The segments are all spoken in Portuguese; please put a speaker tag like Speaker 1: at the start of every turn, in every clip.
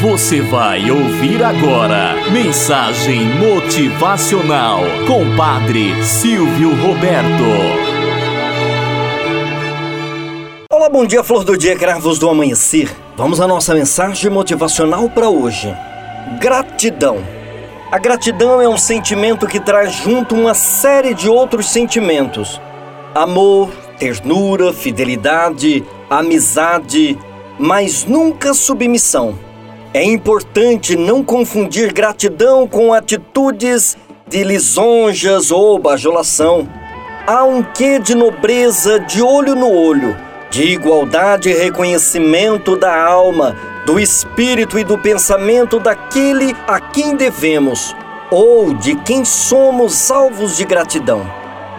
Speaker 1: Você vai ouvir agora Mensagem Motivacional com Padre Silvio Roberto.
Speaker 2: Olá, bom dia, flor do dia, cravos do amanhecer. Vamos à nossa mensagem motivacional para hoje. Gratidão. A gratidão é um sentimento que traz junto uma série de outros sentimentos: amor, ternura, fidelidade, amizade, mas nunca submissão. É importante não confundir gratidão com atitudes de lisonjas ou bajulação. Há um quê de nobreza de olho no olho, de igualdade e reconhecimento da alma, do espírito e do pensamento daquele a quem devemos ou de quem somos alvos de gratidão.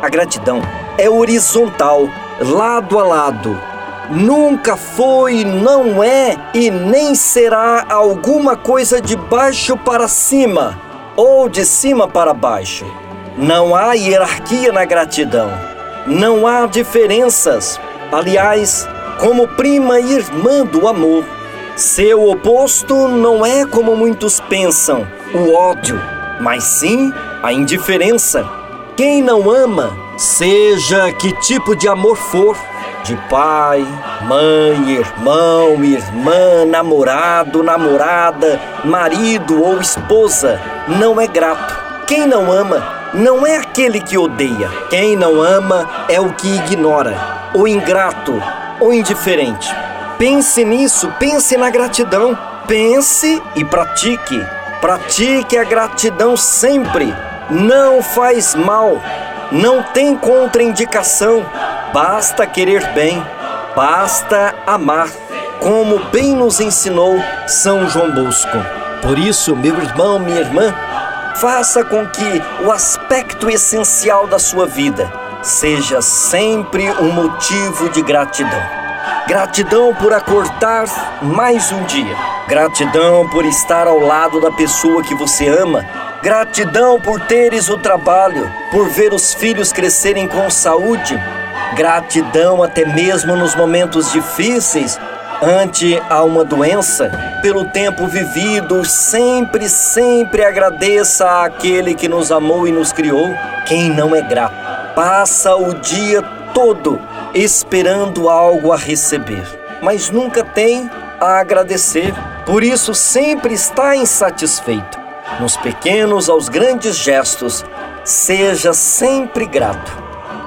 Speaker 2: A gratidão é horizontal, lado a lado nunca foi, não é e nem será alguma coisa de baixo para cima ou de cima para baixo. Não há hierarquia na gratidão, não há diferenças. Aliás, como prima e irmã do amor. Seu oposto não é como muitos pensam, o ódio, mas sim a indiferença. Quem não ama, seja que tipo de amor for, de pai, mãe, irmão, irmã, namorado, namorada, marido ou esposa, não é grato. Quem não ama não é aquele que odeia. Quem não ama é o que ignora, o ingrato, o indiferente. Pense nisso, pense na gratidão. Pense e pratique. Pratique a gratidão sempre. Não faz mal. Não tem contraindicação Basta querer bem, basta amar, como bem nos ensinou São João Bosco. Por isso, meu irmão, minha irmã, faça com que o aspecto essencial da sua vida seja sempre um motivo de gratidão. Gratidão por acordar mais um dia. Gratidão por estar ao lado da pessoa que você ama. Gratidão por teres o trabalho, por ver os filhos crescerem com saúde gratidão até mesmo nos momentos difíceis, ante a uma doença, pelo tempo vivido, sempre, sempre agradeça àquele que nos amou e nos criou. Quem não é grato, passa o dia todo esperando algo a receber, mas nunca tem a agradecer. Por isso sempre está insatisfeito. Nos pequenos aos grandes gestos, seja sempre grato.